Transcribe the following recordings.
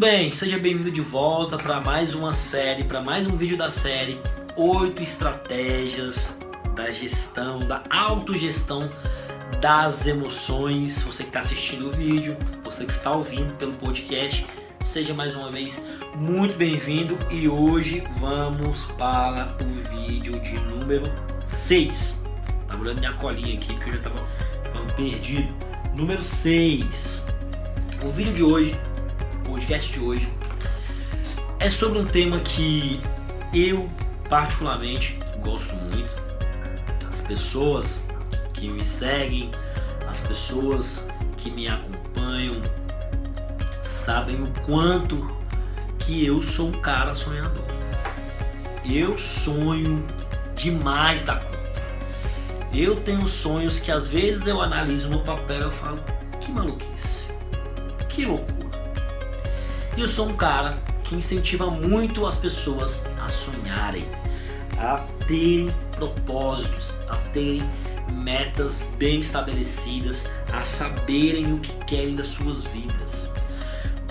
bem, seja bem-vindo de volta para mais uma série, para mais um vídeo da série oito estratégias da gestão, da autogestão das emoções. Você que está assistindo o vídeo, você que está ouvindo pelo podcast, seja mais uma vez muito bem-vindo e hoje vamos para o vídeo de número 6. Tá olhando minha colinha aqui porque eu já estava ficando perdido. Número 6. O vídeo de hoje podcast de hoje é sobre um tema que eu particularmente gosto muito. As pessoas que me seguem, as pessoas que me acompanham sabem o quanto que eu sou um cara sonhador. Eu sonho demais da conta. Eu tenho sonhos que às vezes eu analiso no papel e falo, que maluquice, que loucura. E eu sou um cara que incentiva muito as pessoas a sonharem, a terem propósitos, a terem metas bem estabelecidas, a saberem o que querem das suas vidas.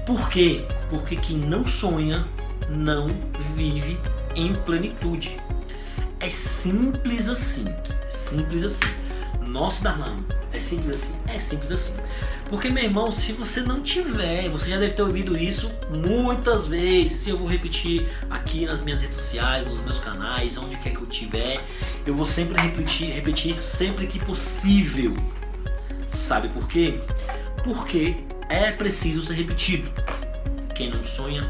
Por quê? Porque quem não sonha não vive em plenitude. É simples assim. É simples assim. Nossa, Darlan, é simples assim? É simples assim. Porque, meu irmão, se você não tiver, você já deve ter ouvido isso muitas vezes. Se eu vou repetir aqui nas minhas redes sociais, nos meus canais, onde quer que eu tiver, eu vou sempre repetir, repetir isso sempre que possível. Sabe por quê? Porque é preciso ser repetido. Quem não sonha,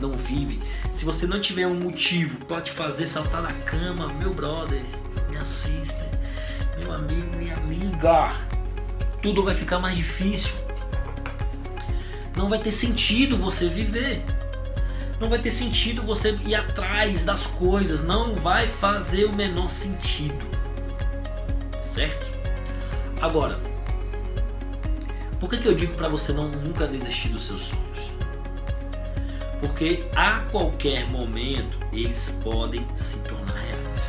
não vive. Se você não tiver um motivo para te fazer saltar da cama, meu brother, me assista meu amigo, minha amiga, tudo vai ficar mais difícil. Não vai ter sentido você viver. Não vai ter sentido você ir atrás das coisas. Não vai fazer o menor sentido. Certo? Agora, por que, que eu digo para você não nunca desistir dos seus sonhos? Porque a qualquer momento eles podem se tornar reais.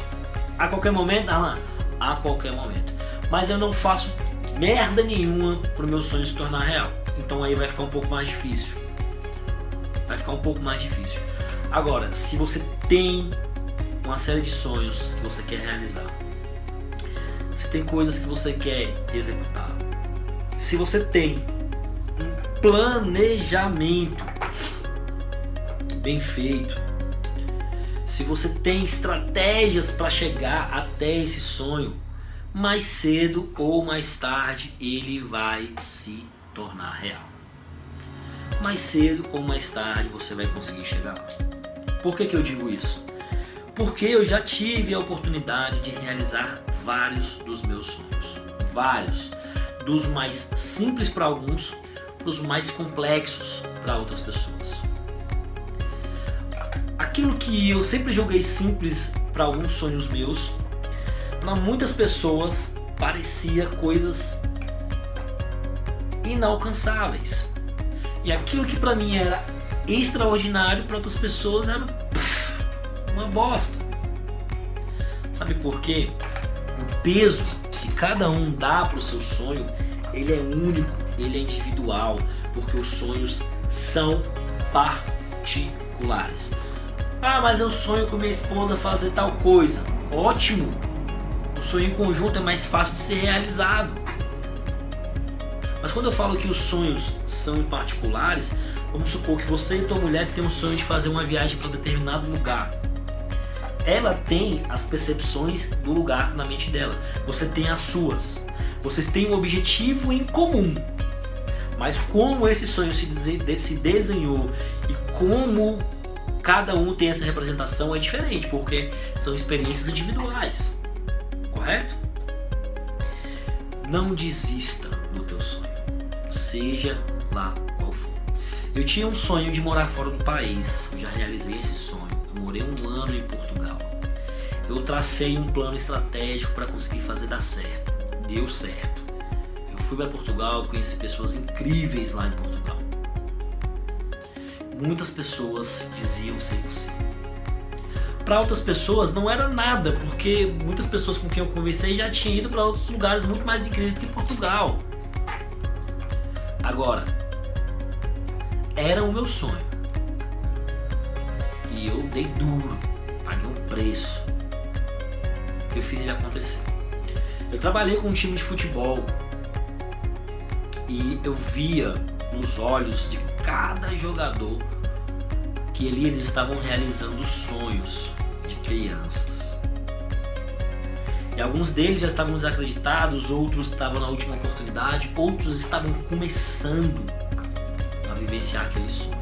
A qualquer momento, Alan, a qualquer momento. Mas eu não faço merda nenhuma para o meu sonho se tornar real. Então aí vai ficar um pouco mais difícil. Vai ficar um pouco mais difícil. Agora, se você tem uma série de sonhos que você quer realizar, se tem coisas que você quer executar, se você tem um planejamento bem feito, se você tem estratégias para chegar até esse sonho, mais cedo ou mais tarde ele vai se tornar real. Mais cedo ou mais tarde você vai conseguir chegar lá. Por que, que eu digo isso? Porque eu já tive a oportunidade de realizar vários dos meus sonhos. Vários. Dos mais simples para alguns, para os mais complexos para outras pessoas aquilo que eu sempre joguei simples para alguns sonhos meus, para muitas pessoas parecia coisas inalcançáveis. E aquilo que para mim era extraordinário para outras pessoas era uma bosta. Sabe por quê? O peso que cada um dá para o seu sonho, ele é único, ele é individual, porque os sonhos são particulares. Ah, mas eu sonho com minha esposa fazer tal coisa. Ótimo! O sonho em conjunto é mais fácil de ser realizado. Mas quando eu falo que os sonhos são particulares, vamos supor que você e tua mulher têm um sonho de fazer uma viagem para determinado lugar. Ela tem as percepções do lugar na mente dela. Você tem as suas. Vocês têm um objetivo em comum. Mas como esse sonho se desenhou e como cada um tem essa representação é diferente, porque são experiências individuais. Correto? Não desista do teu sonho, seja lá qual for. Eu tinha um sonho de morar fora do país, eu já realizei esse sonho. Eu morei um ano em Portugal. Eu tracei um plano estratégico para conseguir fazer dar certo. Deu certo. Eu fui para Portugal, conheci pessoas incríveis lá em Portugal muitas pessoas diziam ser impossível. Para outras pessoas não era nada, porque muitas pessoas com quem eu conversei já tinham ido para outros lugares muito mais incríveis que Portugal. Agora, era o meu sonho. E eu dei duro, paguei um preço. Eu fiz ele acontecer. Eu trabalhei com um time de futebol e eu via nos olhos de cada jogador que ali eles estavam realizando sonhos de crianças. E alguns deles já estavam desacreditados, outros estavam na última oportunidade, outros estavam começando a vivenciar aquele sonho.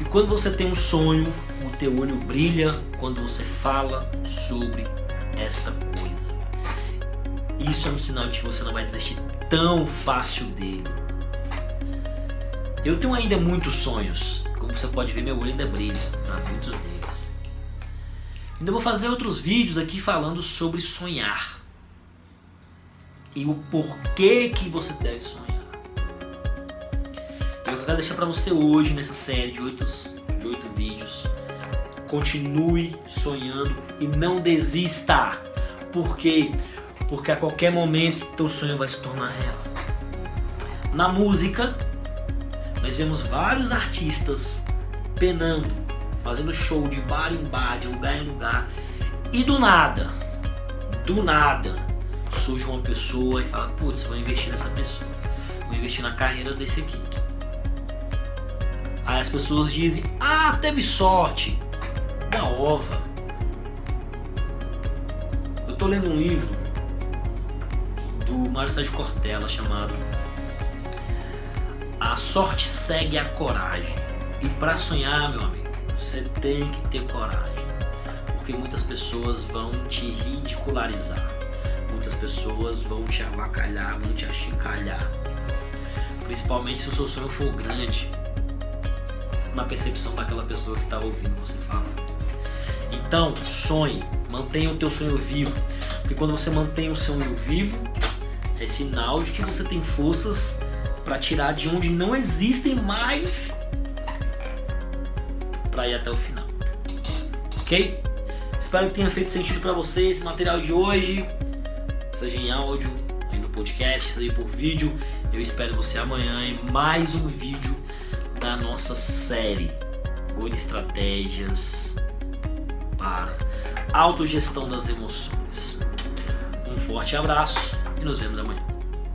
E quando você tem um sonho, o teu olho brilha quando você fala sobre esta coisa. Isso é um sinal de que você não vai desistir tão fácil dele. Eu tenho ainda muitos sonhos. Como você pode ver, meu olho ainda brilha para muitos deles. Ainda vou fazer outros vídeos aqui falando sobre sonhar. E o porquê que você deve sonhar. Eu quero deixar para você hoje nessa série de oito, de vídeos. Continue sonhando e não desista. Por quê? Porque a qualquer momento teu sonho vai se tornar real. Na música, nós vemos vários artistas penando, fazendo show de bar em bar, de lugar em lugar, e do nada, do nada, surge uma pessoa e fala: Putz, vou investir nessa pessoa, vou investir na carreira desse aqui. Aí as pessoas dizem: Ah, teve sorte, da ova. Eu tô lendo um livro do Mário Sérgio Cortella chamado A Sorte Segue a Coragem. E para sonhar, meu amigo, você tem que ter coragem. Porque muitas pessoas vão te ridicularizar. Muitas pessoas vão te avacalhar, vão te achicalhar. Principalmente se o seu sonho for grande. Na percepção daquela pessoa que está ouvindo você falar. Então, sonhe, mantenha o teu sonho vivo. Porque quando você mantém o sonho vivo, é sinal de que você tem forças para tirar de onde não existem mais para ir até o final. Ok? Espero que tenha feito sentido para vocês esse material de hoje, seja em áudio, aí no podcast, seja por vídeo. Eu espero você amanhã em mais um vídeo da nossa série Oito Estratégias para Autogestão das Emoções. Um forte abraço e nos vemos amanhã.